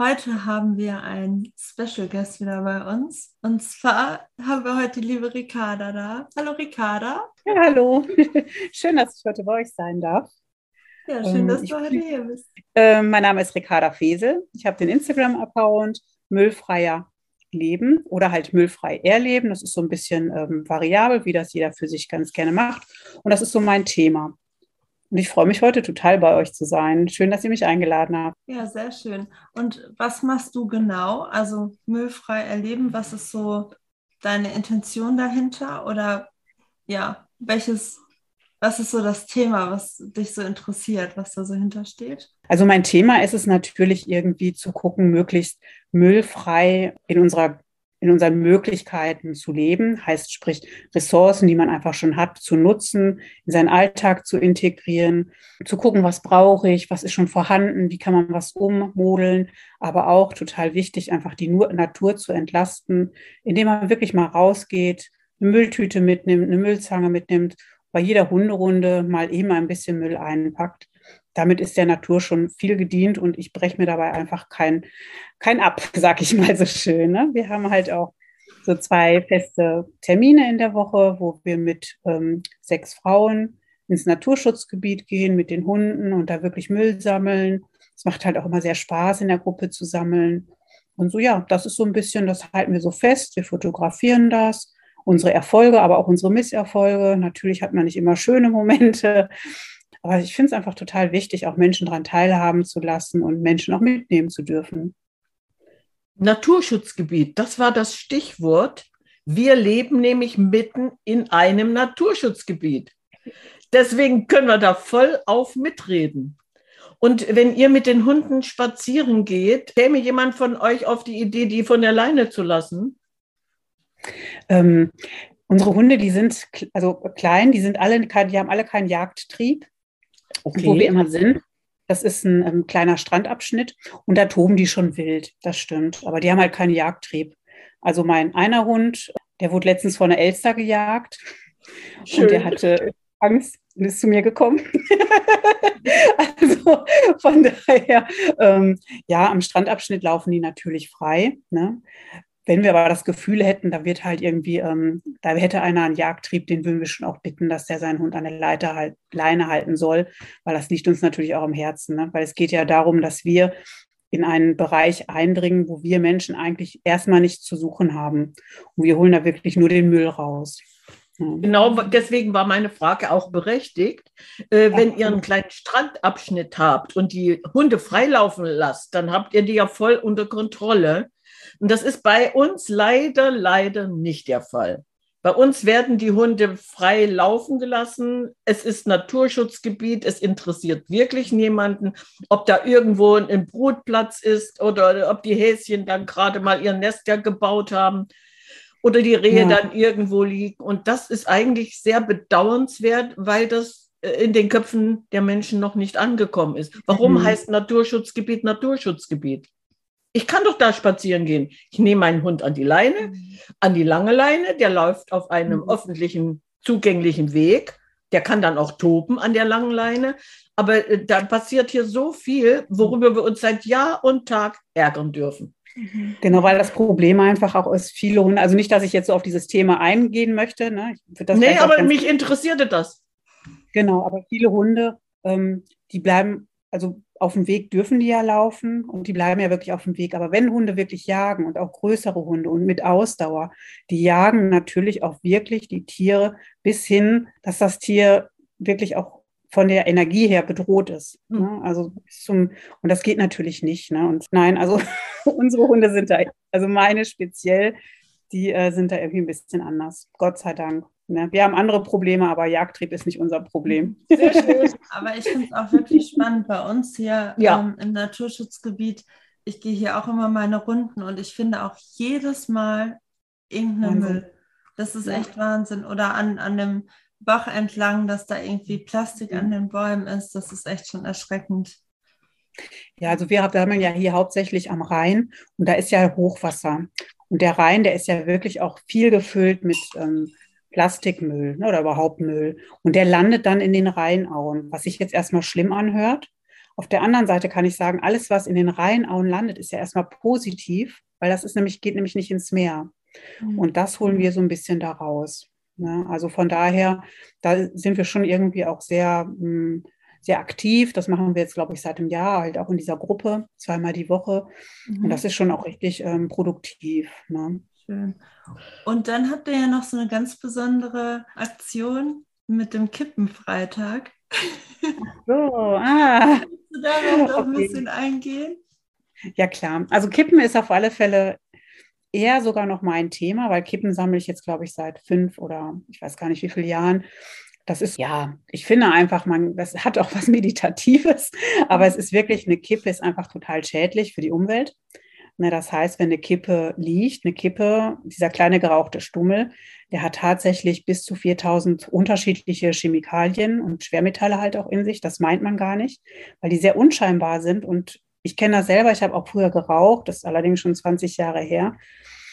Heute haben wir einen Special Guest wieder bei uns. Und zwar haben wir heute die liebe Ricarda da. Hallo Ricarda. Ja, hallo. Schön, dass ich heute bei euch sein darf. Ja, schön, ähm, dass du heute hier bist. Äh, mein Name ist Ricarda Fesel. Ich habe den Instagram-Account Müllfreier Leben oder halt müllfrei erleben. Das ist so ein bisschen ähm, variabel, wie das jeder für sich ganz gerne macht. Und das ist so mein Thema. Und ich freue mich heute total bei euch zu sein. Schön, dass ihr mich eingeladen habt. Ja, sehr schön. Und was machst du genau? Also müllfrei erleben, was ist so deine Intention dahinter? Oder ja, welches, was ist so das Thema, was dich so interessiert, was da so hintersteht? Also mein Thema ist es natürlich irgendwie zu gucken, möglichst müllfrei in unserer in unseren Möglichkeiten zu leben, heißt sprich Ressourcen, die man einfach schon hat, zu nutzen, in seinen Alltag zu integrieren, zu gucken, was brauche ich, was ist schon vorhanden, wie kann man was ummodeln, aber auch total wichtig, einfach die Natur zu entlasten, indem man wirklich mal rausgeht, eine Mülltüte mitnimmt, eine Müllzange mitnimmt, bei jeder Hunderunde mal eben ein bisschen Müll einpackt damit ist der Natur schon viel gedient und ich breche mir dabei einfach kein, kein ab, sag ich mal so schön. Ne? Wir haben halt auch so zwei feste Termine in der Woche, wo wir mit ähm, sechs Frauen ins Naturschutzgebiet gehen mit den Hunden und da wirklich Müll sammeln. Es macht halt auch immer sehr Spaß, in der Gruppe zu sammeln. Und so, ja, das ist so ein bisschen, das halten wir so fest. Wir fotografieren das, unsere Erfolge, aber auch unsere Misserfolge. Natürlich hat man nicht immer schöne Momente. Aber ich finde es einfach total wichtig, auch Menschen daran teilhaben zu lassen und Menschen auch mitnehmen zu dürfen. Naturschutzgebiet, das war das Stichwort. Wir leben nämlich mitten in einem Naturschutzgebiet. Deswegen können wir da voll auf mitreden. Und wenn ihr mit den Hunden spazieren geht, käme jemand von euch auf die Idee, die von der Leine zu lassen? Ähm, unsere Hunde, die sind also klein, die sind alle, die haben alle keinen Jagdtrieb okay. wo wir immer sind. Das ist ein ähm, kleiner Strandabschnitt und da toben die schon wild, das stimmt. Aber die haben halt keinen Jagdtrieb. Also mein einer Hund, der wurde letztens von einer Elster gejagt Schön. und der hatte Angst und ist zu mir gekommen. also von daher, ähm, ja, am Strandabschnitt laufen die natürlich frei. Ne? Wenn wir aber das Gefühl hätten, da wird halt irgendwie, ähm, da hätte einer einen Jagdtrieb, den würden wir schon auch bitten, dass der seinen Hund an der Leiter halt, Leine halten soll, weil das liegt uns natürlich auch am Herzen. Ne? Weil es geht ja darum, dass wir in einen Bereich eindringen, wo wir Menschen eigentlich erstmal nichts zu suchen haben. Und wir holen da wirklich nur den Müll raus. Genau, deswegen war meine Frage auch berechtigt. Äh, wenn ihr einen kleinen Strandabschnitt habt und die Hunde freilaufen lasst, dann habt ihr die ja voll unter Kontrolle. Und das ist bei uns leider, leider nicht der Fall. Bei uns werden die Hunde frei laufen gelassen. Es ist Naturschutzgebiet. Es interessiert wirklich niemanden, ob da irgendwo ein Brutplatz ist oder ob die Häschen dann gerade mal ihr Nest ja gebaut haben oder die Rehe ja. dann irgendwo liegen. Und das ist eigentlich sehr bedauernswert, weil das äh, in den Köpfen der Menschen noch nicht angekommen ist. Warum mhm. heißt Naturschutzgebiet Naturschutzgebiet? Ich kann doch da spazieren gehen. Ich nehme meinen Hund an die Leine, mhm. an die lange Leine, der läuft auf einem mhm. öffentlichen, zugänglichen Weg. Der kann dann auch toben an der langen Leine. Aber äh, da passiert hier so viel, worüber wir uns seit Jahr und Tag ärgern dürfen. Mhm. Genau, weil das Problem einfach auch ist, viele Hunde, also nicht, dass ich jetzt so auf dieses Thema eingehen möchte. Ne? nee, aber mich interessierte das. Genau, aber viele Hunde, ähm, die bleiben also auf dem Weg dürfen die ja laufen und die bleiben ja wirklich auf dem Weg. Aber wenn Hunde wirklich jagen und auch größere Hunde und mit Ausdauer, die jagen natürlich auch wirklich die Tiere bis hin, dass das Tier wirklich auch von der Energie her bedroht ist. Mhm. Ne? Also zum, und das geht natürlich nicht. Ne? Und nein, also unsere Hunde sind da, also meine speziell, die äh, sind da irgendwie ein bisschen anders. Gott sei Dank. Ne? Wir haben andere Probleme, aber Jagdtrieb ist nicht unser Problem. Sehr schön. aber ich finde es auch wirklich spannend bei uns hier ja. ähm, im Naturschutzgebiet. Ich gehe hier auch immer meine Runden und ich finde auch jedes Mal irgendeinen Müll. Das ist ja. echt Wahnsinn. Oder an, an dem Bach entlang, dass da irgendwie Plastik an den Bäumen ist. Das ist echt schon erschreckend. Ja, also wir haben ja hier hauptsächlich am Rhein und da ist ja Hochwasser. Und der Rhein, der ist ja wirklich auch viel gefüllt mit ähm, Plastikmüll ne, oder überhaupt Müll. Und der landet dann in den Rheinauen, was sich jetzt erstmal schlimm anhört. Auf der anderen Seite kann ich sagen, alles, was in den Rheinauen landet, ist ja erstmal positiv, weil das ist nämlich, geht nämlich nicht ins Meer. Mhm. Und das holen wir so ein bisschen daraus. Ne? Also von daher, da sind wir schon irgendwie auch sehr, hm, sehr aktiv. Das machen wir jetzt, glaube ich, seit einem Jahr, halt auch in dieser Gruppe, zweimal die Woche. Mhm. Und das ist schon auch richtig ähm, produktiv. Ne? Schön. Und dann habt ihr ja noch so eine ganz besondere Aktion mit dem Kippenfreitag. So, ah. Kannst du darauf noch okay. ein bisschen eingehen? Ja, klar. Also Kippen ist auf alle Fälle eher sogar noch mein Thema, weil Kippen sammle ich jetzt, glaube ich, seit fünf oder ich weiß gar nicht wie viele Jahren. Das ist ja, ich finde einfach, man, das hat auch was Meditatives, aber es ist wirklich, eine Kippe ist einfach total schädlich für die Umwelt. Ne, das heißt, wenn eine Kippe liegt, eine Kippe, dieser kleine gerauchte Stummel, der hat tatsächlich bis zu 4000 unterschiedliche Chemikalien und Schwermetalle halt auch in sich. Das meint man gar nicht, weil die sehr unscheinbar sind und ich kenne das selber, ich habe auch früher geraucht, das ist allerdings schon 20 Jahre her.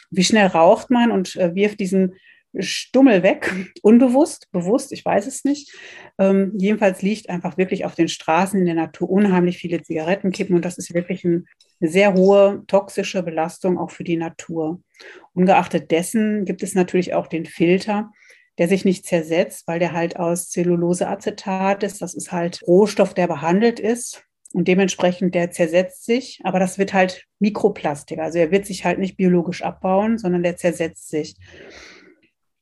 Wie schnell raucht man und äh, wirft diesen Stummel weg, unbewusst, bewusst, ich weiß es nicht. Ähm, jedenfalls liegt einfach wirklich auf den Straßen in der Natur unheimlich viele Zigarettenkippen und das ist wirklich ein, eine sehr hohe toxische Belastung auch für die Natur. Ungeachtet dessen gibt es natürlich auch den Filter, der sich nicht zersetzt, weil der halt aus Zelluloseacetat ist. Das ist halt Rohstoff, der behandelt ist. Und dementsprechend, der zersetzt sich, aber das wird halt Mikroplastik. Also er wird sich halt nicht biologisch abbauen, sondern der zersetzt sich.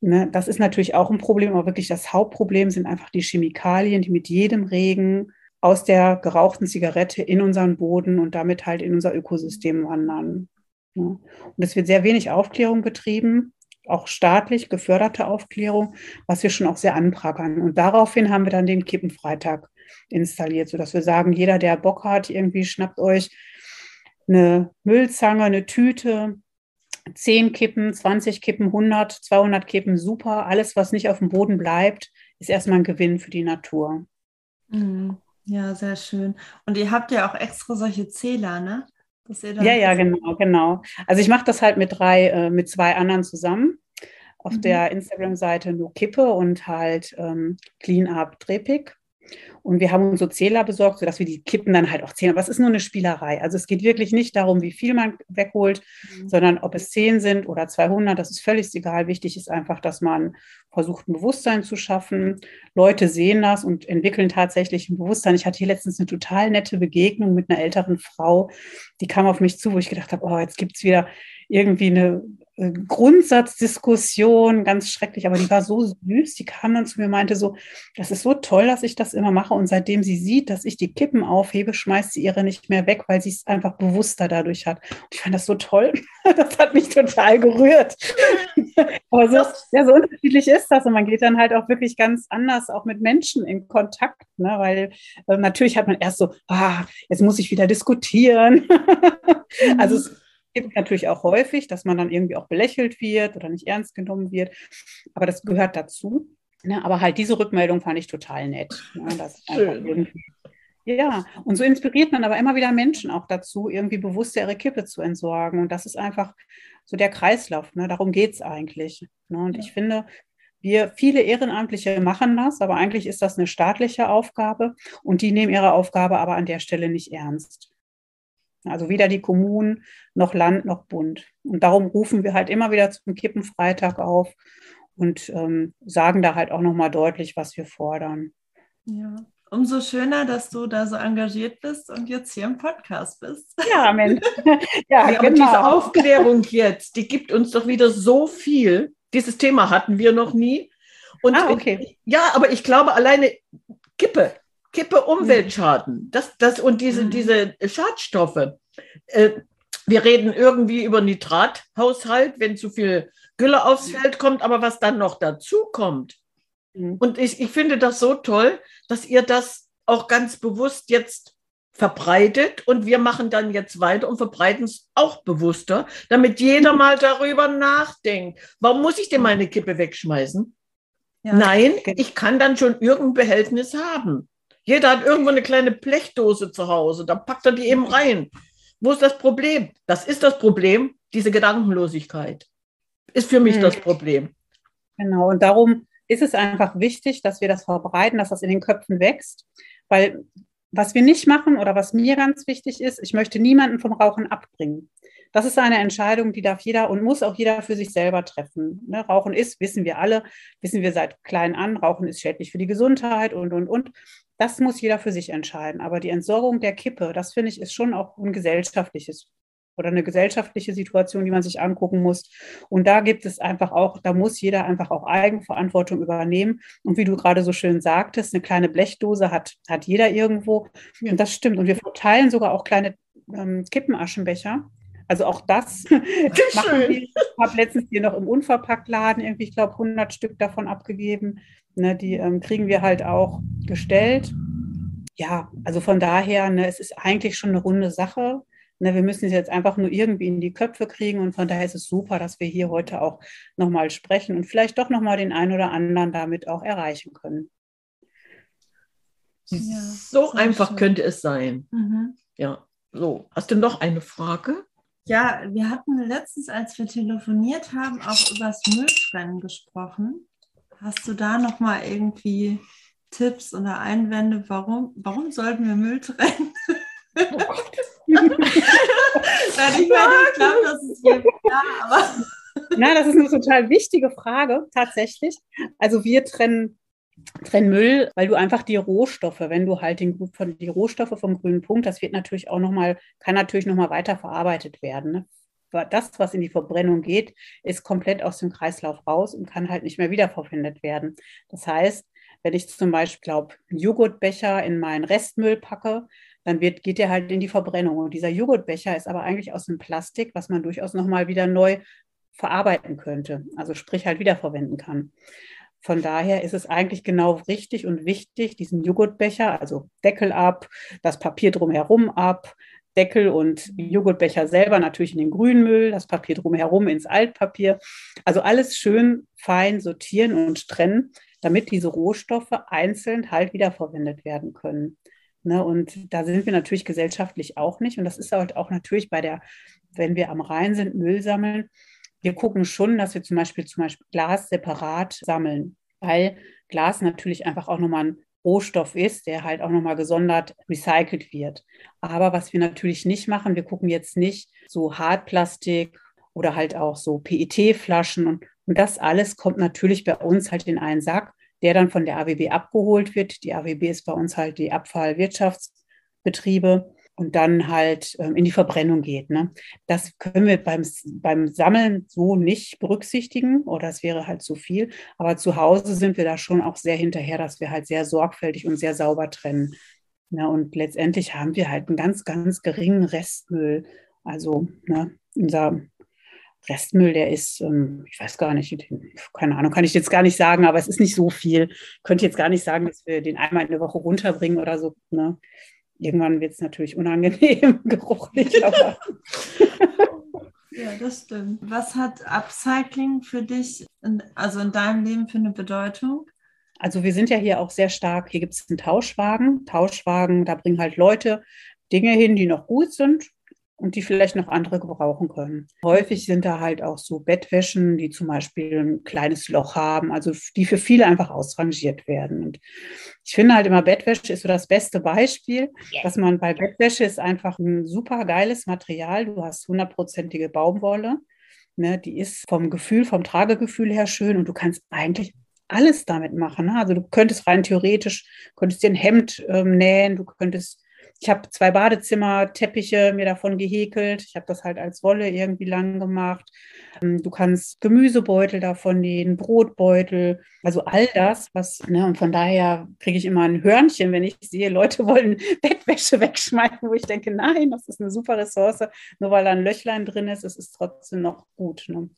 Ne, das ist natürlich auch ein Problem, aber wirklich das Hauptproblem sind einfach die Chemikalien, die mit jedem Regen aus der gerauchten Zigarette in unseren Boden und damit halt in unser Ökosystem wandern. Ne? Und es wird sehr wenig Aufklärung betrieben, auch staatlich geförderte Aufklärung, was wir schon auch sehr anprangern. Und daraufhin haben wir dann den Kippenfreitag installiert, sodass wir sagen, jeder, der Bock hat, irgendwie schnappt euch eine Müllzange, eine Tüte, 10 Kippen, 20 Kippen, 100, 200 Kippen, super. Alles, was nicht auf dem Boden bleibt, ist erstmal ein Gewinn für die Natur. Mhm. Ja, sehr schön. Und ihr habt ja auch extra solche Zähler, ne? ja, ja, genau, genau. Also ich mache das halt mit drei, äh, mit zwei anderen zusammen. Auf mhm. der Instagram-Seite nur Kippe und halt ähm, Clean Up Drepik. Und wir haben uns so Zähler besorgt, sodass wir die Kippen dann halt auch zählen. Aber es ist nur eine Spielerei. Also es geht wirklich nicht darum, wie viel man wegholt, mhm. sondern ob es 10 sind oder 200, das ist völlig egal. Wichtig ist einfach, dass man versucht, ein Bewusstsein zu schaffen. Leute sehen das und entwickeln tatsächlich ein Bewusstsein. Ich hatte hier letztens eine total nette Begegnung mit einer älteren Frau, die kam auf mich zu, wo ich gedacht habe, oh, jetzt gibt es wieder irgendwie eine äh, Grundsatzdiskussion, ganz schrecklich, aber die war so süß. Die kam dann zu mir und meinte so, das ist so toll, dass ich das immer mache. Und seitdem sie sieht, dass ich die Kippen aufhebe, schmeißt sie ihre nicht mehr weg, weil sie es einfach bewusster dadurch hat. Und ich fand das so toll. Das hat mich total gerührt. aber so, ja, so unterschiedlich ist das. Und man geht dann halt auch wirklich ganz anders auch mit Menschen in Kontakt, ne? weil äh, natürlich hat man erst so, ah, jetzt muss ich wieder diskutieren. also es gibt natürlich auch häufig, dass man dann irgendwie auch belächelt wird oder nicht ernst genommen wird. Aber das gehört dazu. Ne? Aber halt diese Rückmeldung fand ich total nett. Ne? Schön. Ja, und so inspiriert man aber immer wieder Menschen auch dazu, irgendwie bewusst ihre Kippe zu entsorgen. Und das ist einfach so der Kreislauf. Ne? Darum geht es eigentlich. Ne? Und ja. ich finde, wir, viele Ehrenamtliche machen das, aber eigentlich ist das eine staatliche Aufgabe und die nehmen ihre Aufgabe aber an der Stelle nicht ernst. Also weder die Kommunen noch Land noch Bund. Und darum rufen wir halt immer wieder zum Kippenfreitag auf und ähm, sagen da halt auch nochmal deutlich, was wir fordern. Ja, Umso schöner, dass du da so engagiert bist und jetzt hier im Podcast bist. Ja, Mensch. Ja, ja genau. diese Aufklärung jetzt, die gibt uns doch wieder so viel. Dieses Thema hatten wir noch nie. Und ah, okay. ja, aber ich glaube, alleine Kippe, Kippe Umweltschaden, das, das und diese, mhm. diese Schadstoffe. Äh, wir reden irgendwie über Nitrathaushalt, wenn zu viel Gülle aufs Feld kommt, aber was dann noch dazu kommt. Mhm. Und ich, ich finde das so toll, dass ihr das auch ganz bewusst jetzt verbreitet und wir machen dann jetzt weiter und verbreiten es auch bewusster, damit jeder mhm. mal darüber nachdenkt. Warum muss ich denn meine Kippe wegschmeißen? Ja. Nein, ich kann dann schon irgendein Behältnis haben. Jeder hat irgendwo eine kleine Blechdose zu Hause, da packt er die eben rein. Wo ist das Problem? Das ist das Problem, diese Gedankenlosigkeit. Ist für mich mhm. das Problem. Genau, und darum ist es einfach wichtig, dass wir das verbreiten, dass das in den Köpfen wächst, weil was wir nicht machen oder was mir ganz wichtig ist, ich möchte niemanden vom Rauchen abbringen. Das ist eine Entscheidung, die darf jeder und muss auch jeder für sich selber treffen. Ne? Rauchen ist, wissen wir alle, wissen wir seit klein an, Rauchen ist schädlich für die Gesundheit und, und, und. Das muss jeder für sich entscheiden. Aber die Entsorgung der Kippe, das finde ich, ist schon auch ein gesellschaftliches oder eine gesellschaftliche Situation, die man sich angucken muss. Und da gibt es einfach auch, da muss jeder einfach auch Eigenverantwortung übernehmen. Und wie du gerade so schön sagtest, eine kleine Blechdose hat, hat jeder irgendwo. Und das stimmt. Und wir verteilen sogar auch kleine ähm, Kippenaschenbecher. Also auch das machen wir. Ich habe letztens hier noch im Unverpacktladen irgendwie, ich glaube, 100 Stück davon abgegeben. Ne, die ähm, kriegen wir halt auch gestellt. Ja, also von daher, ne, es ist eigentlich schon eine runde Sache. Ne, wir müssen es jetzt einfach nur irgendwie in die Köpfe kriegen und von daher ist es super, dass wir hier heute auch nochmal sprechen und vielleicht doch nochmal den einen oder anderen damit auch erreichen können. Ja, so einfach schön. könnte es sein. Mhm. Ja, so. Hast du noch eine Frage? Ja, wir hatten letztens, als wir telefoniert haben, auch über das Mülltrennen gesprochen. Hast du da nochmal irgendwie Tipps oder Einwände, warum, warum sollten wir Müll trennen? Oh Nein, ich meine, ich glaube, das ist jedem aber. Nein, das ist eine total wichtige Frage, tatsächlich. Also wir trennen, trennen Müll, weil du einfach die Rohstoffe, wenn du halt den, die Rohstoffe vom grünen Punkt, das wird natürlich auch nochmal, kann natürlich nochmal weiter verarbeitet werden. Ne? Das, was in die Verbrennung geht, ist komplett aus dem Kreislauf raus und kann halt nicht mehr wiederverwendet werden. Das heißt, wenn ich zum Beispiel, glaube einen Joghurtbecher in meinen Restmüll packe, dann wird, geht der halt in die Verbrennung. Und dieser Joghurtbecher ist aber eigentlich aus dem Plastik, was man durchaus nochmal wieder neu verarbeiten könnte, also sprich halt wiederverwenden kann. Von daher ist es eigentlich genau richtig und wichtig, diesen Joghurtbecher, also Deckel ab, das Papier drumherum ab, Deckel und Joghurtbecher selber natürlich in den Grünmüll, das Papier drumherum ins Altpapier. Also alles schön fein sortieren und trennen, damit diese Rohstoffe einzeln halt wiederverwendet werden können. Ne, und da sind wir natürlich gesellschaftlich auch nicht. Und das ist halt auch natürlich bei der, wenn wir am Rhein sind, Müll sammeln. Wir gucken schon, dass wir zum Beispiel, zum Beispiel Glas separat sammeln, weil Glas natürlich einfach auch nochmal ein Rohstoff ist, der halt auch nochmal gesondert recycelt wird. Aber was wir natürlich nicht machen, wir gucken jetzt nicht so Hartplastik oder halt auch so PET-Flaschen und, und das alles kommt natürlich bei uns halt in einen Sack der dann von der AWB abgeholt wird. Die AWB ist bei uns halt die Abfallwirtschaftsbetriebe und dann halt ähm, in die Verbrennung geht. Ne? Das können wir beim, beim Sammeln so nicht berücksichtigen oder es wäre halt zu viel. Aber zu Hause sind wir da schon auch sehr hinterher, dass wir halt sehr sorgfältig und sehr sauber trennen. Ne? Und letztendlich haben wir halt einen ganz, ganz geringen Restmüll. Also ne, unser Restmüll, der ist, ähm, ich weiß gar nicht, keine Ahnung, kann ich jetzt gar nicht sagen, aber es ist nicht so viel. Ich könnte jetzt gar nicht sagen, dass wir den einmal in der Woche runterbringen oder so. Ne? Irgendwann wird es natürlich unangenehm, geruchlich, aber. Ja, das stimmt. Was hat Upcycling für dich, in, also in deinem Leben für eine Bedeutung? Also wir sind ja hier auch sehr stark, hier gibt es einen Tauschwagen. Tauschwagen, da bringen halt Leute Dinge hin, die noch gut sind und die vielleicht noch andere gebrauchen können. Häufig sind da halt auch so Bettwäschen, die zum Beispiel ein kleines Loch haben, also die für viele einfach ausrangiert werden. Und ich finde halt immer, Bettwäsche ist so das beste Beispiel, dass man bei Bettwäsche ist einfach ein super geiles Material. Du hast hundertprozentige Baumwolle. Ne, die ist vom Gefühl, vom Tragegefühl her schön und du kannst eigentlich alles damit machen. Ne? Also du könntest rein theoretisch, könntest dir ein Hemd ähm, nähen, du könntest ich habe zwei Badezimmerteppiche mir davon gehäkelt. Ich habe das halt als Wolle irgendwie lang gemacht. Ähm, du kannst Gemüsebeutel davon nähen, Brotbeutel, also all das, was, ne, und von daher kriege ich immer ein Hörnchen, wenn ich sehe, Leute wollen Bettwäsche wegschmeißen, wo ich denke, nein, das ist eine super Ressource, nur weil da ein Löchlein drin ist, es ist trotzdem noch gut. Ne?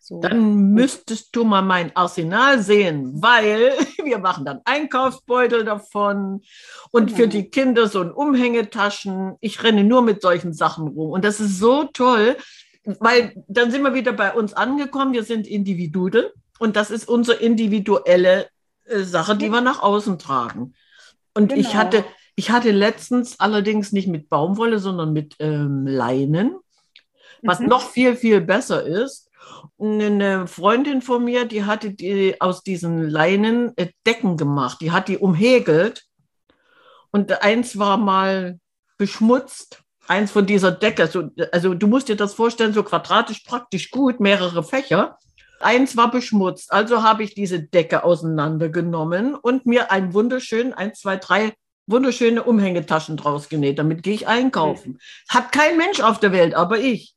So. Dann müsstest du mal mein Arsenal sehen, weil wir machen dann Einkaufsbeutel davon und genau. für die Kinder so ein Umhängetaschen. Ich renne nur mit solchen Sachen rum und das ist so toll, weil dann sind wir wieder bei uns angekommen. Wir sind Individuen und das ist unsere individuelle äh, Sache, die wir nach außen tragen. Und genau. ich hatte, ich hatte letztens allerdings nicht mit Baumwolle, sondern mit ähm, Leinen, was mhm. noch viel, viel besser ist eine Freundin von mir, die hatte die aus diesen Leinen äh, Decken gemacht. Die hat die umhegelt. Und eins war mal beschmutzt, eins von dieser Decke. So, also du musst dir das vorstellen, so quadratisch praktisch gut, mehrere Fächer. Eins war beschmutzt. Also habe ich diese Decke auseinandergenommen und mir ein wunderschön, eins, zwei, drei wunderschöne Umhängetaschen draus genäht. Damit gehe ich einkaufen. Hat kein Mensch auf der Welt, aber ich.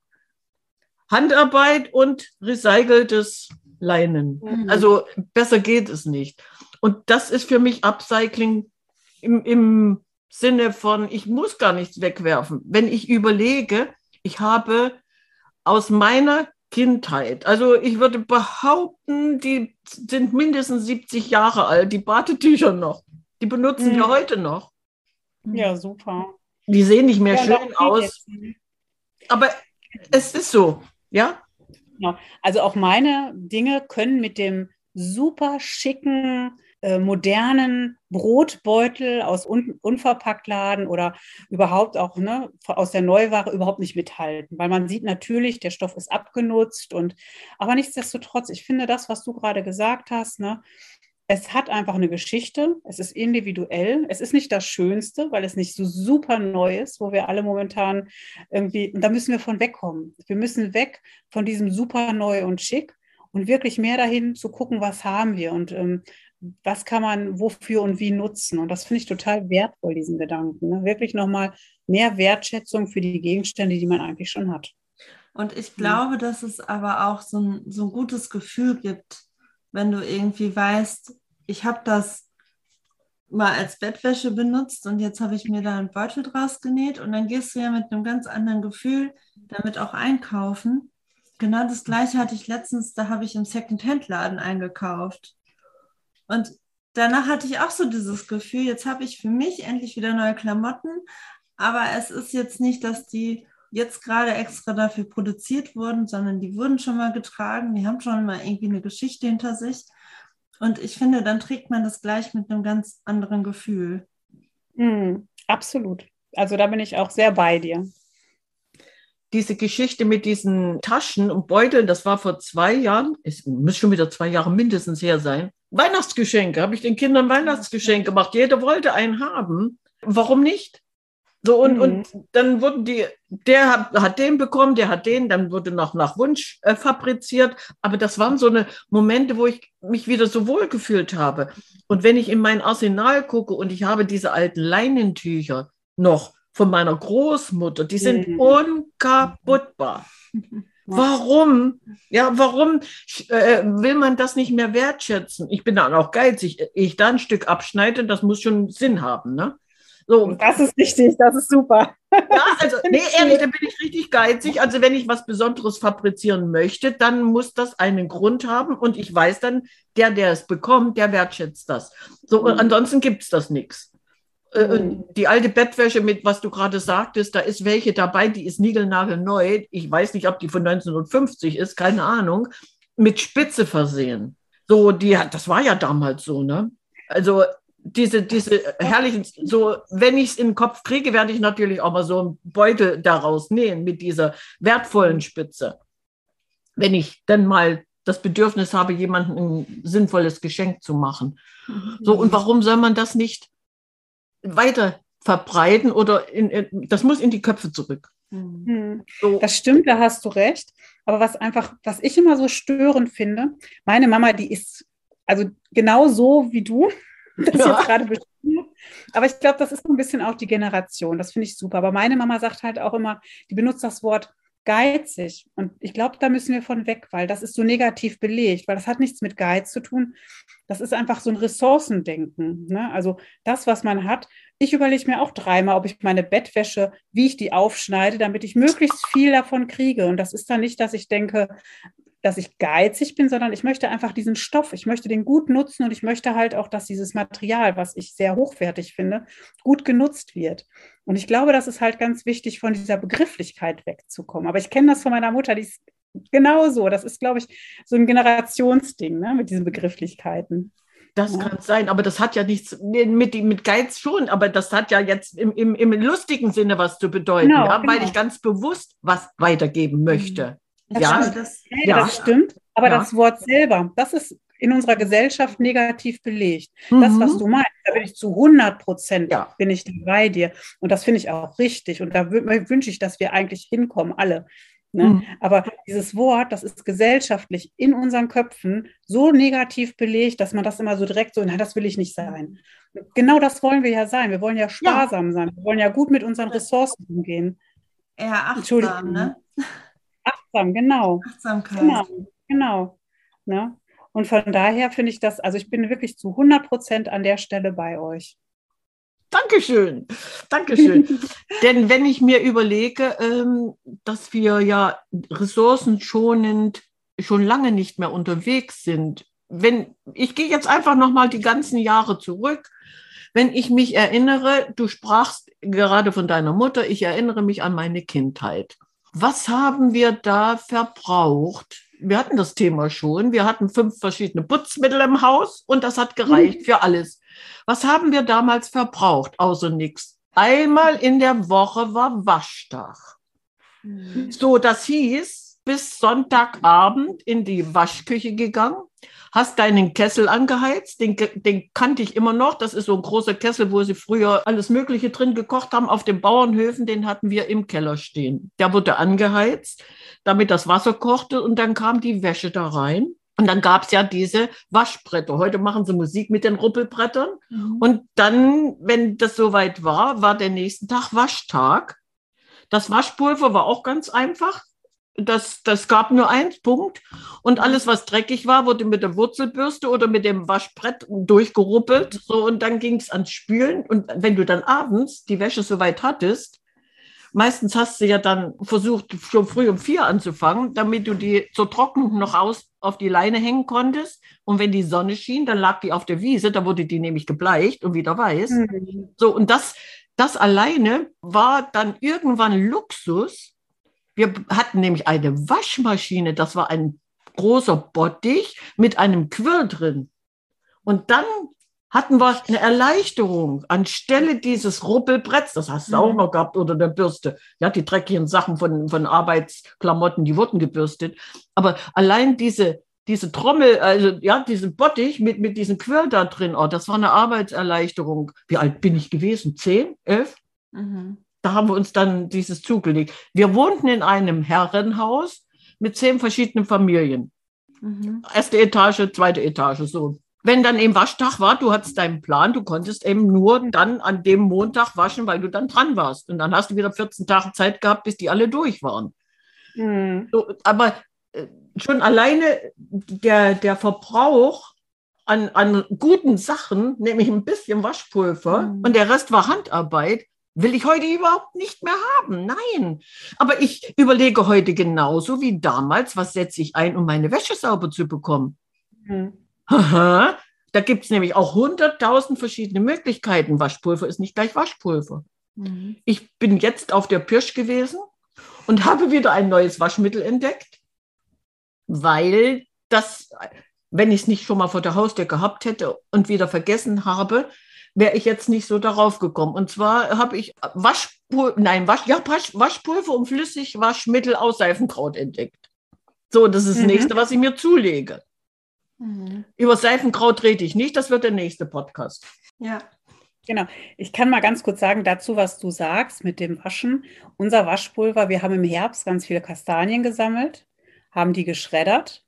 Handarbeit und recyceltes Leinen. Mhm. Also besser geht es nicht. Und das ist für mich Upcycling im, im Sinne von, ich muss gar nichts wegwerfen. Wenn ich überlege, ich habe aus meiner Kindheit, also ich würde behaupten, die sind mindestens 70 Jahre alt, die Badetücher noch. Die benutzen mhm. wir heute noch. Ja, super. Die sehen nicht mehr ja, schön aus. Aber es ist so. Ja? Genau. Also auch meine Dinge können mit dem super schicken, äh, modernen Brotbeutel aus Un Unverpacktladen oder überhaupt auch ne, aus der Neuware überhaupt nicht mithalten, weil man sieht natürlich, der Stoff ist abgenutzt und aber nichtsdestotrotz, ich finde das, was du gerade gesagt hast, ne, es hat einfach eine Geschichte, es ist individuell, es ist nicht das Schönste, weil es nicht so super neu ist, wo wir alle momentan irgendwie, und da müssen wir von wegkommen. Wir müssen weg von diesem super neu und schick und wirklich mehr dahin zu gucken, was haben wir und ähm, was kann man wofür und wie nutzen. Und das finde ich total wertvoll, diesen Gedanken. Ne? Wirklich nochmal mehr Wertschätzung für die Gegenstände, die man eigentlich schon hat. Und ich glaube, dass es aber auch so ein, so ein gutes Gefühl gibt, wenn du irgendwie weißt, ich habe das mal als Bettwäsche benutzt und jetzt habe ich mir da einen Beutel draus genäht und dann gehst du ja mit einem ganz anderen Gefühl damit auch einkaufen. Genau das gleiche hatte ich letztens, da habe ich im Second-Hand-Laden eingekauft. Und danach hatte ich auch so dieses Gefühl, jetzt habe ich für mich endlich wieder neue Klamotten, aber es ist jetzt nicht, dass die jetzt gerade extra dafür produziert wurden, sondern die wurden schon mal getragen, die haben schon mal irgendwie eine Geschichte hinter sich. Und ich finde, dann trägt man das gleich mit einem ganz anderen Gefühl. Mm, absolut. Also da bin ich auch sehr bei dir. Diese Geschichte mit diesen Taschen und Beuteln, das war vor zwei Jahren, es muss schon wieder zwei Jahre mindestens her sein. Weihnachtsgeschenke, habe ich den Kindern Weihnachtsgeschenke gemacht. Jeder wollte einen haben. Warum nicht? So, und, mhm. und dann wurden die, der hat, hat den bekommen, der hat den, dann wurde noch nach Wunsch äh, fabriziert. Aber das waren so eine Momente, wo ich mich wieder so wohl gefühlt habe. Und wenn ich in mein Arsenal gucke und ich habe diese alten Leinentücher noch von meiner Großmutter, die sind mhm. unkaputtbar. Warum? Ja, warum äh, will man das nicht mehr wertschätzen? Ich bin dann auch geizig. Ich da ein Stück abschneide, das muss schon Sinn haben, ne? So. Das ist wichtig, das ist super. Ja, also, nee, ehrlich, da bin ich richtig geizig. Also, wenn ich was Besonderes fabrizieren möchte, dann muss das einen Grund haben und ich weiß dann, der, der es bekommt, der wertschätzt das. So, mhm. ansonsten gibt es das nichts. Äh, mhm. Die alte Bettwäsche mit, was du gerade sagtest, da ist welche dabei, die ist niegelnagelneu. Ich weiß nicht, ob die von 1950 ist, keine Ahnung, mit Spitze versehen. So, die, das war ja damals so, ne? Also diese, diese herrlichen, so, wenn ich es in den Kopf kriege, werde ich natürlich auch mal so einen Beutel daraus nähen mit dieser wertvollen Spitze. Wenn ich dann mal das Bedürfnis habe, jemandem ein sinnvolles Geschenk zu machen. So, und warum soll man das nicht weiter verbreiten oder in, in, das muss in die Köpfe zurück. Mhm. So. Das stimmt, da hast du recht. Aber was einfach, was ich immer so störend finde, meine Mama, die ist also genau so wie du das ja. jetzt gerade beschrieben Aber ich glaube, das ist so ein bisschen auch die Generation. Das finde ich super. Aber meine Mama sagt halt auch immer, die benutzt das Wort geizig. Und ich glaube, da müssen wir von weg, weil das ist so negativ belegt, weil das hat nichts mit Geiz zu tun. Das ist einfach so ein Ressourcendenken. Ne? Also das, was man hat. Ich überlege mir auch dreimal, ob ich meine Bettwäsche, wie ich die aufschneide, damit ich möglichst viel davon kriege. Und das ist dann nicht, dass ich denke, dass ich geizig bin, sondern ich möchte einfach diesen Stoff, ich möchte den gut nutzen und ich möchte halt auch, dass dieses Material, was ich sehr hochwertig finde, gut genutzt wird. Und ich glaube, das ist halt ganz wichtig, von dieser Begrifflichkeit wegzukommen. Aber ich kenne das von meiner Mutter, die ist genauso. Das ist, glaube ich, so ein Generationsding ne, mit diesen Begrifflichkeiten. Das ja. kann sein, aber das hat ja nichts mit, mit Geiz schon, aber das hat ja jetzt im, im, im lustigen Sinne was zu bedeuten, genau, ja, genau. weil ich ganz bewusst was weitergeben möchte. Das ja, stimmt. Das, ja, das stimmt. Aber ja. das Wort selber, das ist in unserer Gesellschaft negativ belegt. Mhm. Das, was mhm. du meinst, da bin ich zu 100 Prozent ja. bin ich bei dir. Und das finde ich auch richtig. Und da wünsche ich, dass wir eigentlich hinkommen, alle. Ne? Mhm. Aber dieses Wort, das ist gesellschaftlich in unseren Köpfen so negativ belegt, dass man das immer so direkt so, na, das will ich nicht sein. Genau das wollen wir ja sein. Wir wollen ja sparsam ja. sein. Wir wollen ja gut mit unseren Ressourcen umgehen. Ja, achtsam, ne? Achtsam, genau. Achtsamkeit. Genau, genau. Ne? Und von daher finde ich das, also ich bin wirklich zu 100 Prozent an der Stelle bei euch. Dankeschön, Dankeschön. Denn wenn ich mir überlege, ähm, dass wir ja ressourcenschonend schon lange nicht mehr unterwegs sind, wenn ich gehe jetzt einfach noch mal die ganzen Jahre zurück, wenn ich mich erinnere, du sprachst gerade von deiner Mutter, ich erinnere mich an meine Kindheit. Was haben wir da verbraucht? Wir hatten das Thema schon. Wir hatten fünf verschiedene Putzmittel im Haus und das hat gereicht für alles. Was haben wir damals verbraucht, außer nichts? Einmal in der Woche war Waschtag. Mhm. So, das hieß, bis Sonntagabend in die Waschküche gegangen, hast deinen Kessel angeheizt, den, den kannte ich immer noch. Das ist so ein großer Kessel, wo sie früher alles Mögliche drin gekocht haben. Auf den Bauernhöfen, den hatten wir im Keller stehen. Der wurde angeheizt, damit das Wasser kochte und dann kam die Wäsche da rein. Und dann gab es ja diese Waschbretter. Heute machen sie Musik mit den Ruppelbrettern. Mhm. Und dann, wenn das soweit war, war der nächste Tag Waschtag. Das Waschpulver war auch ganz einfach das, das gab nur einen Punkt und alles, was dreckig war, wurde mit der Wurzelbürste oder mit dem Waschbrett durchgeruppelt. So, und dann ging es ans Spülen. Und wenn du dann abends die Wäsche soweit hattest, meistens hast du ja dann versucht, schon früh um vier anzufangen, damit du die zur Trocknung noch aus auf die Leine hängen konntest. Und wenn die Sonne schien, dann lag die auf der Wiese, da wurde die nämlich gebleicht und wieder weiß. Mhm. So, und das, das alleine war dann irgendwann Luxus, wir hatten nämlich eine Waschmaschine, das war ein großer Bottich mit einem Quirl drin. Und dann hatten wir eine Erleichterung anstelle dieses Ruppelbretts, das hast du auch mhm. noch gehabt, oder der Bürste. Ja, die dreckigen Sachen von, von Arbeitsklamotten, die wurden gebürstet. Aber allein diese, diese Trommel, also ja, diesen Bottich mit, mit diesem Quirl da drin, oh, das war eine Arbeitserleichterung. Wie alt bin ich gewesen? Zehn? Elf? Mhm da haben wir uns dann dieses zugelegt. Wir wohnten in einem Herrenhaus mit zehn verschiedenen Familien. Mhm. Erste Etage, zweite Etage, so. Wenn dann eben Waschtag war, du hattest deinen Plan, du konntest eben nur dann an dem Montag waschen, weil du dann dran warst. Und dann hast du wieder 14 Tage Zeit gehabt, bis die alle durch waren. Mhm. So, aber äh, schon alleine der, der Verbrauch an, an guten Sachen, nämlich ein bisschen Waschpulver mhm. und der Rest war Handarbeit, will ich heute überhaupt nicht mehr haben. Nein. Aber ich überlege heute genauso wie damals, was setze ich ein, um meine Wäsche sauber zu bekommen. Mhm. Aha. Da gibt es nämlich auch hunderttausend verschiedene Möglichkeiten. Waschpulver ist nicht gleich Waschpulver. Mhm. Ich bin jetzt auf der Pirsch gewesen und habe wieder ein neues Waschmittel entdeckt, weil das, wenn ich es nicht schon mal vor der Haustür gehabt hätte und wieder vergessen habe, wäre ich jetzt nicht so darauf gekommen. Und zwar habe ich Waschpulver, nein, Wasch, ja, Waschpulver und Flüssigwaschmittel aus Seifenkraut entdeckt. So, das ist das mhm. nächste, was ich mir zulege. Mhm. Über Seifenkraut rede ich nicht, das wird der nächste Podcast. Ja. Genau. Ich kann mal ganz kurz sagen dazu, was du sagst mit dem Waschen. Unser Waschpulver, wir haben im Herbst ganz viele Kastanien gesammelt, haben die geschreddert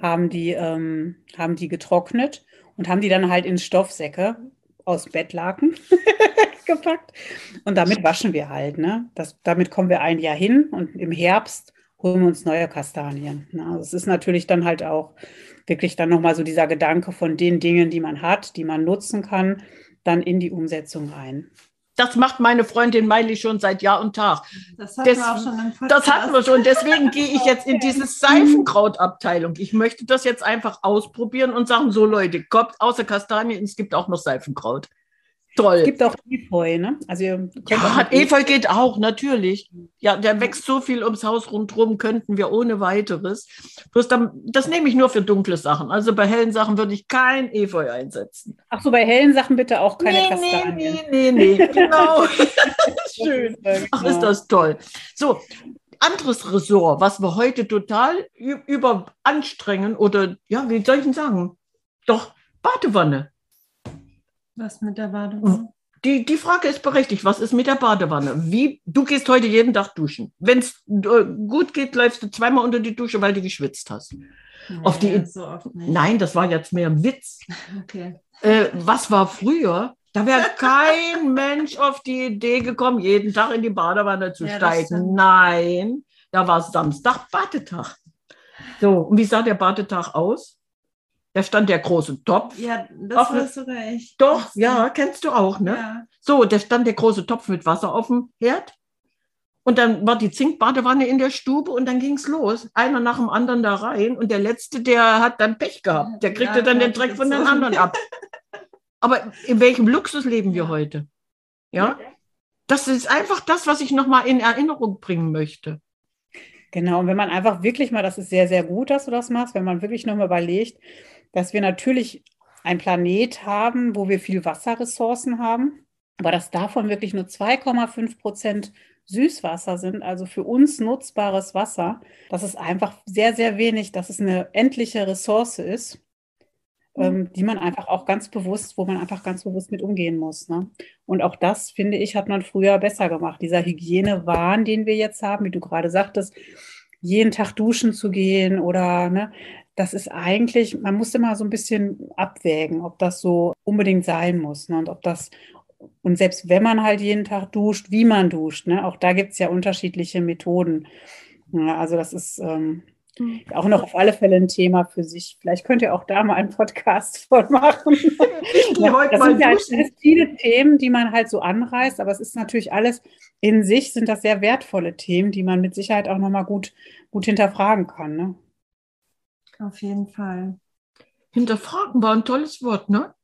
haben die, ähm, haben die getrocknet und haben die dann halt in Stoffsäcke aus Bettlaken gepackt. Und damit waschen wir halt. Ne? Das, damit kommen wir ein Jahr hin und im Herbst holen wir uns neue Kastanien. Ne? Also es ist natürlich dann halt auch wirklich dann nochmal so dieser Gedanke von den Dingen, die man hat, die man nutzen kann, dann in die Umsetzung rein. Das macht meine Freundin Miley schon seit Jahr und Tag. Das hatten Des, wir auch schon Das hatten wir schon. Deswegen gehe ich jetzt in diese Seifenkrautabteilung. Ich möchte das jetzt einfach ausprobieren und sagen, so Leute, kommt außer Kastanien, es gibt auch noch Seifenkraut. Toll. Es gibt auch Efeu, ne? Also ja, Efeu geht auch, natürlich. Ja, der wächst so viel ums Haus rundherum, könnten wir ohne weiteres. Bloß dann, das nehme ich nur für dunkle Sachen. Also bei hellen Sachen würde ich kein Efeu einsetzen. Ach so, bei hellen Sachen bitte auch keine nee, Kastanien. Nee, nee, nee, genau. Schön. Ach, ist das toll. So, anderes Ressort, was wir heute total überanstrengen oder, ja, wie soll ich denn sagen? Doch, Badewanne. Was mit der Badewanne? Die, die Frage ist berechtigt. Was ist mit der Badewanne? Wie, du gehst heute jeden Tag duschen. Wenn es äh, gut geht, läufst du zweimal unter die Dusche, weil du geschwitzt hast. Nee, auf die, so Nein, das war jetzt mehr ein Witz. Okay. Äh, was war früher? Da wäre kein Mensch auf die Idee gekommen, jeden Tag in die Badewanne zu ja, steigen. Nein, da war Samstag Badetag. So, und wie sah der Badetag aus? Da stand der große Topf. Ja, das war sogar ich. Doch, ja, kennst du auch, ne? Ja. So, da stand der große Topf mit Wasser auf dem Herd. Und dann war die Zinkbadewanne in der Stube und dann ging es los. Einer nach dem anderen da rein. Und der Letzte, der hat dann Pech gehabt. Der kriegte ja, dann den Dreck von den so. anderen ab. Aber in welchem Luxus leben wir heute? Ja? Das ist einfach das, was ich nochmal in Erinnerung bringen möchte. Genau, und wenn man einfach wirklich mal, das ist sehr, sehr gut, dass du das machst, wenn man wirklich nochmal überlegt, dass wir natürlich ein Planet haben, wo wir viel Wasserressourcen haben, aber dass davon wirklich nur 2,5 Prozent Süßwasser sind, also für uns nutzbares Wasser, das ist einfach sehr, sehr wenig, dass es eine endliche Ressource ist, mhm. ähm, die man einfach auch ganz bewusst, wo man einfach ganz bewusst mit umgehen muss. Ne? Und auch das, finde ich, hat man früher besser gemacht. Dieser Hygienewahn, den wir jetzt haben, wie du gerade sagtest, jeden Tag duschen zu gehen oder ne, das ist eigentlich, man muss immer so ein bisschen abwägen, ob das so unbedingt sein muss. Ne? Und ob das, und selbst wenn man halt jeden Tag duscht, wie man duscht, ne? auch da gibt es ja unterschiedliche Methoden. Ja, also das ist ähm, mhm. auch noch auf alle Fälle ein Thema für sich. Vielleicht könnt ihr auch da mal einen Podcast von machen. ja, das sind ja halt viele Themen, die man halt so anreißt, aber es ist natürlich alles in sich sind das sehr wertvolle Themen, die man mit Sicherheit auch nochmal gut, gut hinterfragen kann. Ne? Auf jeden Fall. Hinterfragen war ein tolles Wort, ne?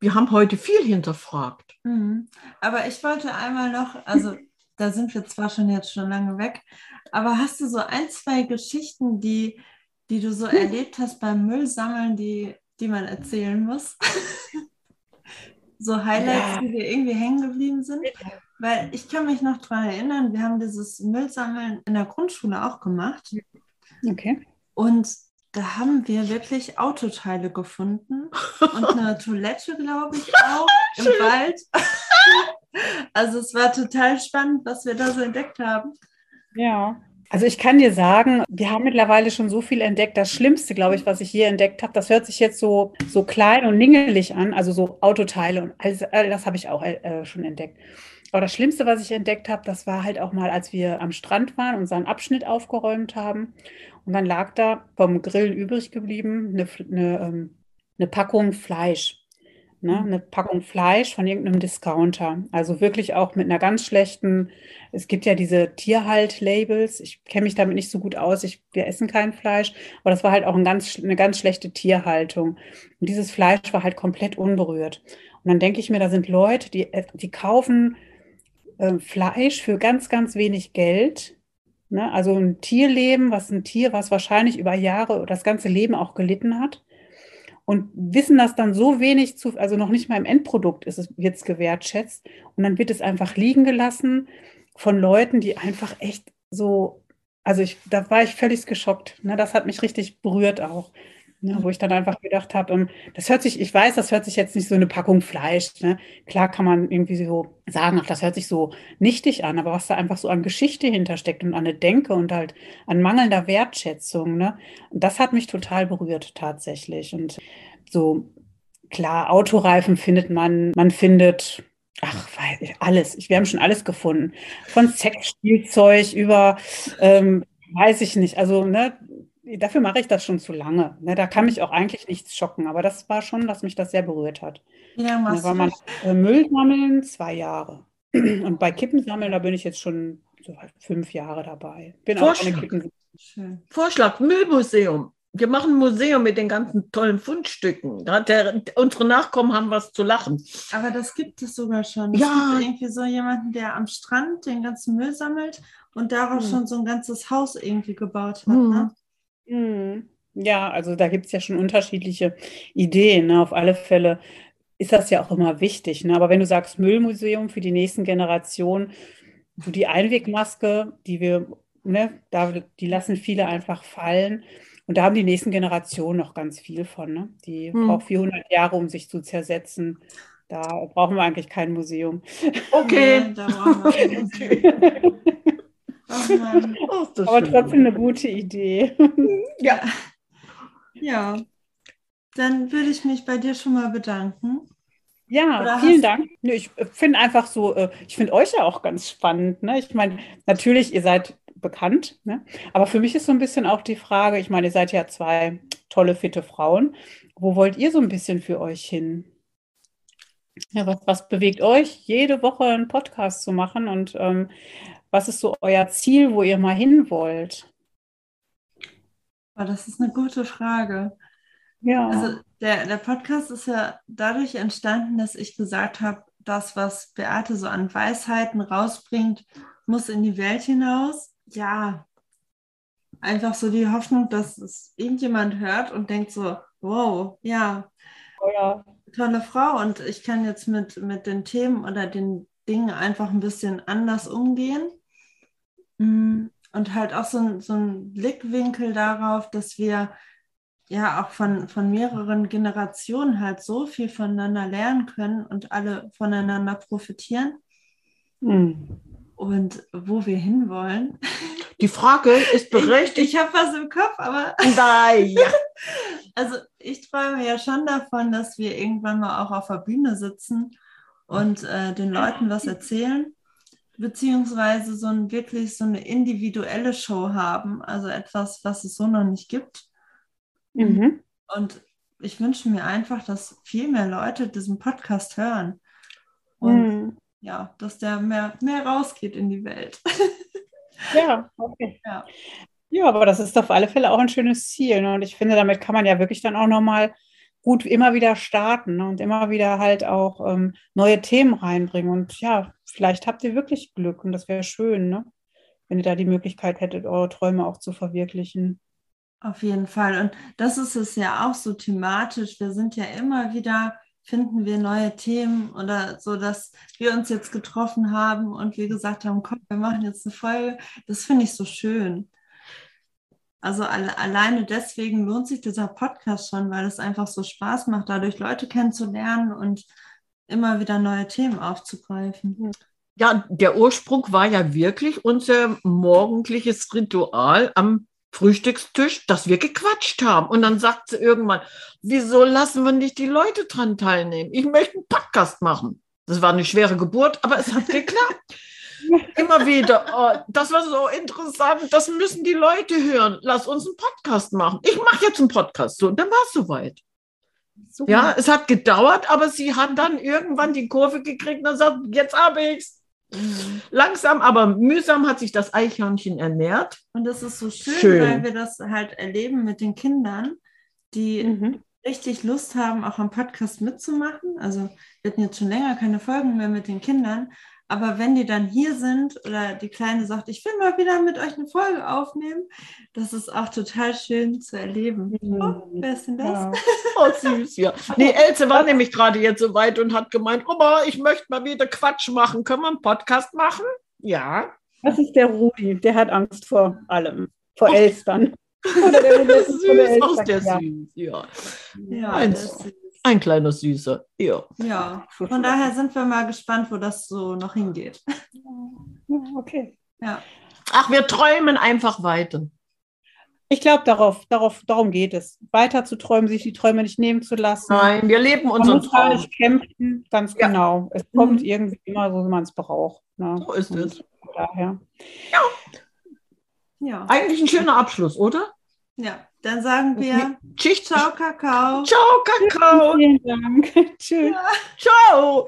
Wir haben heute viel hinterfragt. Mhm. Aber ich wollte einmal noch, also da sind wir zwar schon jetzt schon lange weg, aber hast du so ein, zwei Geschichten, die, die du so erlebt hast beim Müllsammeln, die, die man erzählen muss? so Highlights, ja. die dir irgendwie hängen geblieben sind? Weil ich kann mich noch daran erinnern, wir haben dieses Müllsammeln in der Grundschule auch gemacht. Okay. Und da haben wir wirklich Autoteile gefunden und eine Toilette, glaube ich, auch im Wald. also es war total spannend, was wir da so entdeckt haben. Ja. Also ich kann dir sagen, wir haben mittlerweile schon so viel entdeckt. Das Schlimmste, glaube ich, was ich hier entdeckt habe, das hört sich jetzt so, so klein und ningelig an, also so Autoteile und alles, all das habe ich auch äh, schon entdeckt. Aber das Schlimmste, was ich entdeckt habe, das war halt auch mal, als wir am Strand waren und unseren Abschnitt aufgeräumt haben. Und dann lag da vom Grillen übrig geblieben eine, eine, ähm, eine Packung Fleisch. Ne? Eine Packung Fleisch von irgendeinem Discounter. Also wirklich auch mit einer ganz schlechten, es gibt ja diese Tierhalt-Labels. Ich kenne mich damit nicht so gut aus. Ich, wir essen kein Fleisch, aber das war halt auch ein ganz, eine ganz schlechte Tierhaltung. Und dieses Fleisch war halt komplett unberührt. Und dann denke ich mir, da sind Leute, die, äh, die kaufen äh, Fleisch für ganz, ganz wenig Geld Ne? Also ein Tierleben, was ein Tier, was wahrscheinlich über Jahre das ganze Leben auch gelitten hat. Und wissen das dann so wenig zu, also noch nicht mal im Endprodukt ist es jetzt gewertschätzt. Und dann wird es einfach liegen gelassen von Leuten, die einfach echt so, also ich, da war ich völlig geschockt. Ne? Das hat mich richtig berührt auch. Ne, wo ich dann einfach gedacht habe, ähm, das hört sich, ich weiß, das hört sich jetzt nicht so eine Packung Fleisch. Ne? Klar kann man irgendwie so sagen, ach, das hört sich so nichtig an, aber was da einfach so an Geschichte hintersteckt und an eine Denke und halt an mangelnder Wertschätzung, ne? Und das hat mich total berührt tatsächlich. Und so klar, Autoreifen findet man, man findet Ach, alles. wir haben schon alles gefunden. Von Sexspielzeug über, ähm, weiß ich nicht. Also, ne, dafür mache ich das schon zu lange. Ne, da kann mich auch eigentlich nichts schocken, aber das war schon, dass mich das sehr berührt hat. Ja, was? Da war man äh, Müll sammeln zwei Jahre. Und bei Kippen sammeln, da bin ich jetzt schon so fünf Jahre dabei. Bin Vorschlag. auch eine Kippen. Vorschlag, Müllmuseum. Wir machen ein Museum mit den ganzen tollen Fundstücken. Der, unsere Nachkommen haben was zu lachen. Aber das gibt es sogar schon. Es ja. gibt irgendwie so jemanden, der am Strand den ganzen Müll sammelt und daraus hm. schon so ein ganzes Haus irgendwie gebaut hat. Hm. Ne? Mhm. Ja, also da gibt es ja schon unterschiedliche Ideen. Ne? Auf alle Fälle ist das ja auch immer wichtig. Ne? Aber wenn du sagst Müllmuseum für die nächsten Generationen, so die Einwegmaske, die wir, ne, da, die lassen viele einfach fallen. Und da haben die nächsten Generationen noch ganz viel von. Ne? Die hm. braucht 400 Jahre, um sich zu zersetzen. Da brauchen wir eigentlich kein Museum. Okay. Ja, kein Museum. Oh, Aber trotzdem eine gute Idee. Ja. Ja. Dann würde ich mich bei dir schon mal bedanken. Ja, Oder vielen Dank. Ich finde einfach so, äh, ich finde euch ja auch ganz spannend. Ne? Ich meine, natürlich, ihr seid bekannt, ne? aber für mich ist so ein bisschen auch die Frage, ich meine, ihr seid ja zwei tolle, fitte Frauen. Wo wollt ihr so ein bisschen für euch hin? Ja, was, was bewegt euch, jede Woche einen Podcast zu machen und ähm, was ist so euer Ziel, wo ihr mal hin wollt? Oh, das ist eine gute Frage. Ja. Also der, der Podcast ist ja dadurch entstanden, dass ich gesagt habe, das, was Beate so an Weisheiten rausbringt, muss in die Welt hinaus. Ja, einfach so die Hoffnung, dass es irgendjemand hört und denkt so, wow, ja, oh ja. tolle Frau. Und ich kann jetzt mit, mit den Themen oder den Dingen einfach ein bisschen anders umgehen. Mm, und halt auch so ein, so ein Blickwinkel darauf, dass wir ja auch von, von mehreren Generationen halt so viel voneinander lernen können und alle voneinander profitieren. Mhm. Und wo wir hinwollen. Die Frage ist berechtigt. Ich, ich habe was im Kopf, aber. Nein. also ich träume ja schon davon, dass wir irgendwann mal auch auf der Bühne sitzen und äh, den Leuten was erzählen beziehungsweise so ein wirklich so eine individuelle Show haben, also etwas, was es so noch nicht gibt. Mhm. Und ich wünsche mir einfach, dass viel mehr Leute diesen Podcast hören und mhm. ja, dass der mehr, mehr rausgeht in die Welt. ja, okay. Ja. ja, aber das ist auf alle Fälle auch ein schönes Ziel. Ne? Und ich finde, damit kann man ja wirklich dann auch nochmal gut immer wieder starten ne? und immer wieder halt auch ähm, neue Themen reinbringen. Und ja, vielleicht habt ihr wirklich Glück und das wäre schön, ne? wenn ihr da die Möglichkeit hättet, eure Träume auch zu verwirklichen. Auf jeden Fall. Und das ist es ja auch so thematisch. Wir sind ja immer wieder, finden wir neue Themen oder so, dass wir uns jetzt getroffen haben und wir gesagt haben, komm, wir machen jetzt eine Folge. Das finde ich so schön. Also alle, alleine deswegen lohnt sich dieser Podcast schon, weil es einfach so Spaß macht, dadurch Leute kennenzulernen und immer wieder neue Themen aufzugreifen. Ja, der Ursprung war ja wirklich unser morgendliches Ritual am Frühstückstisch, dass wir gequatscht haben. Und dann sagt sie irgendwann, wieso lassen wir nicht die Leute dran teilnehmen? Ich möchte einen Podcast machen. Das war eine schwere Geburt, aber es hat geklappt. Immer wieder. Oh, das war so interessant. Das müssen die Leute hören. Lass uns einen Podcast machen. Ich mache jetzt einen Podcast. So, dann war es soweit. Super. Ja, es hat gedauert, aber sie hat dann irgendwann die Kurve gekriegt und sagt, jetzt habe ich's. Mhm. Langsam, aber mühsam hat sich das Eichhörnchen ernährt. Und das ist so schön, schön. weil wir das halt erleben mit den Kindern, die mhm. richtig Lust haben, auch am Podcast mitzumachen. Also wir hatten jetzt schon länger keine Folgen mehr mit den Kindern, aber wenn die dann hier sind oder die Kleine sagt, ich will mal wieder mit euch eine Folge aufnehmen, das ist auch total schön zu erleben. Mhm. Oh, wer ist denn das? Ja. Oh, süß, ja. Nee, Else war nämlich gerade jetzt so weit und hat gemeint, Oma, ich möchte mal wieder Quatsch machen. Können wir einen Podcast machen? Ja. Das ist der Rudi, der hat Angst vor allem, vor oh. Elstern. Oder der süß, aus Eltern, der ja. süß, ja. Ja, ist- Ein kleiner Süßer, ja. ja. Von daher sind wir mal gespannt, wo das so noch hingeht. Ja, okay. Ja. Ach, wir träumen einfach weiter. Ich glaube, darauf, darauf, darum geht es. Weiter zu träumen, sich die Träume nicht nehmen zu lassen. Nein, wir leben unseren Traum. nicht kämpfen, ganz Ja. genau. Es kommt Mhm. irgendwie immer so, wie man es braucht. Ne? So ist Und es. Von daher. Ja. Eigentlich ein schöner Abschluss, oder? ja. Dann sagen wir Schicht. Ciao, Kakao. Ciao, Kakao. Vielen Dank. Tschüss. Ciao.